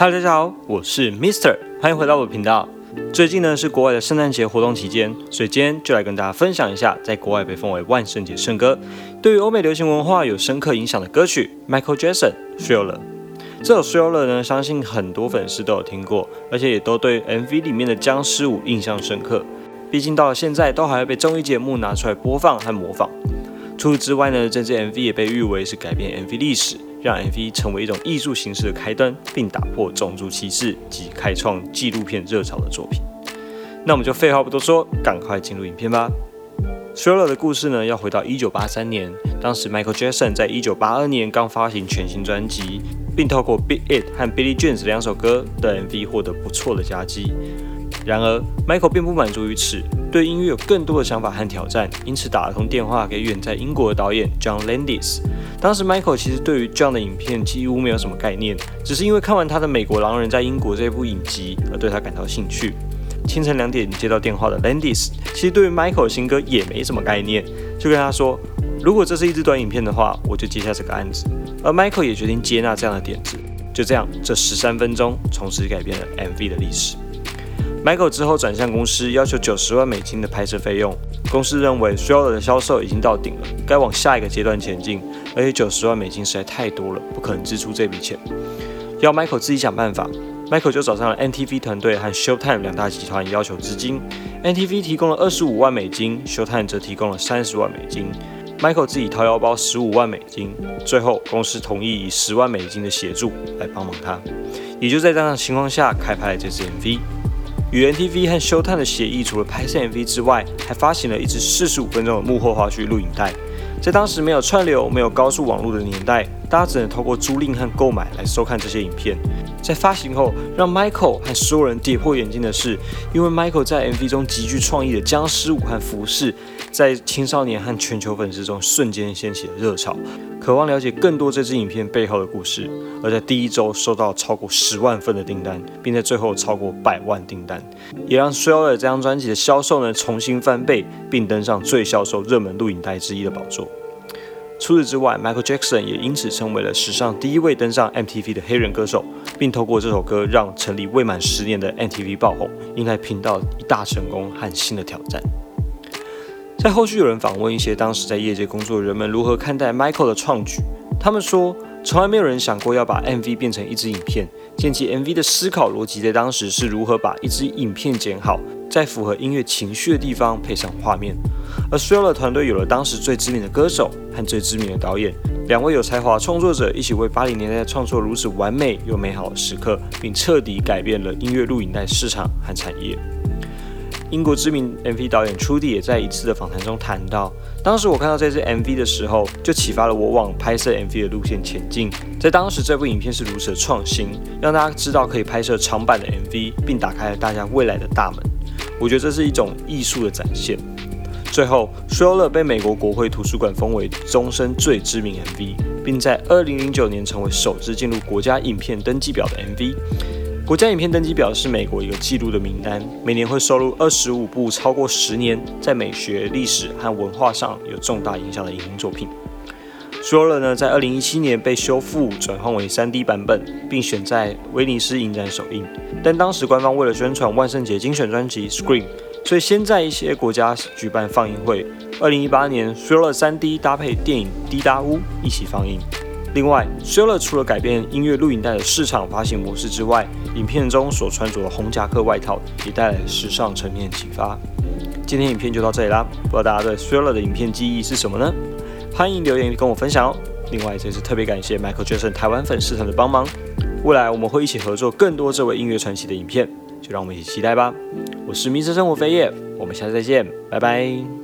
Hello，大家好，我是 Mister，欢迎回到我的频道。最近呢是国外的圣诞节活动期间，所以今天就来跟大家分享一下，在国外被封为万圣节圣歌，对于欧美流行文化有深刻影响的歌曲 Michael Jackson Thriller。这首 Thriller 呢，相信很多粉丝都有听过，而且也都对 MV 里面的僵尸舞印象深刻。毕竟到了现在，都还会被综艺节目拿出来播放和模仿。除此之外呢，这支 MV 也被誉为是改变 MV 历史，让 MV 成为一种艺术形式的开端，并打破种族歧视及开创纪录片热潮的作品。那我们就废话不多说，赶快进入影片吧。Thriller 的故事呢，要回到1983年，当时 Michael Jackson 在1982年刚发行全新专辑，并透过《Beat It》和《Billie Jean》两首歌的 MV 获得不错的佳绩。然而，Michael 并不满足于此。对音乐有更多的想法和挑战，因此打了通电话给远在英国的导演 John Landis。当时 Michael 其实对于 John 的影片几乎没有什么概念，只是因为看完他的《美国狼人在英国》这部影集而对他感到兴趣。清晨两点接到电话的 Landis，其实对于 Michael 的新歌也没什么概念，就跟他说：“如果这是一支短影片的话，我就接下这个案子。”而 Michael 也决定接纳这样的点子。就这样，这十三分钟从此改变了 MV 的历史。Michael 之后转向公司，要求九十万美金的拍摄费用。公司认为 Thriller 的销售已经到顶了，该往下一个阶段前进。而且九十万美金实在太多了，不可能支出这笔钱，要 Michael 自己想办法。Michael 就找上了 NTV 团队和 Showtime 两大集团要求资金。NTV 提供了二十五万美金，Showtime 则提供了三十万美金。Michael 自己掏腰包十五万美金，最后公司同意以十万美金的协助来帮忙他。也就在这样的情况下，开拍了这支 MV。与 NTV 和 Showtime 的协议，除了拍摄 MV 之外，还发行了一支四十五分钟的幕后花絮录影带。在当时没有串流、没有高速网络的年代，大家只能透过租赁和购买来收看这些影片。在发行后，让 Michael 和所有人跌破眼镜的是，因为 Michael 在 MV 中极具创意的僵尸舞和服饰，在青少年和全球粉丝中瞬间掀起了热潮，渴望了解更多这支影片背后的故事。而在第一周收到超过十万份的订单，并在最后超过百万订单，也让 Thriller 这张专辑的销售呢重新翻倍，并登上最销售热门录影带之一的宝座。除此之外，Michael Jackson 也因此成为了史上第一位登上 MTV 的黑人歌手，并透过这首歌让成立未满十年的 MTV 爆红，迎来频道一大成功和新的挑战。在后续有人访问一些当时在业界工作的人们如何看待 Michael 的创举，他们说，从来没有人想过要把 MV 变成一支影片。建起 MV 的思考逻辑在当时是如何把一支影片剪好，在符合音乐情绪的地方配上画面。而 Thriller 团队有了当时最知名的歌手和最知名的导演，两位有才华创作者一起为八零年代创作如此完美又美好的时刻，并彻底改变了音乐录影带市场和产业。英国知名 MV 导演 Trudy 也在一次的访谈中谈到，当时我看到这支 MV 的时候，就启发了我往拍摄 MV 的路线前进。在当时，这部影片是如此的创新，让大家知道可以拍摄长版的 MV，并打开了大家未来的大门。我觉得这是一种艺术的展现。最后 s h o l e r 被美国国会图书馆封为终身最知名 MV，并在2009年成为首支进入国家影片登记表的 MV。国家影片登记表是美国一个记录的名单，每年会收录二十五部超过十年在美学、历史和文化上有重大影响的影音作品。Roller 呢，在二零一七年被修复转换为三 D 版本，并选在威尼斯影展首映。但当时官方为了宣传万圣节精选专辑《Scream》，所以先在一些国家举办放映会。二零一八年，，Roller 三 D 搭配电影《滴答屋》一起放映。另外 s h l e r 除了改变音乐录影带的市场发行模式之外，影片中所穿着的红夹克外套也带来时尚层面启发。今天影片就到这里啦，不知道大家对 s h l e r 的影片记忆是什么呢？欢迎留言跟我分享哦。另外，这次特别感谢 Michael Jackson 台湾粉丝团的帮忙，未来我们会一起合作更多这位音乐传奇的影片，就让我们一起期待吧。我是迷失生活飞叶，我们下次再见，拜拜。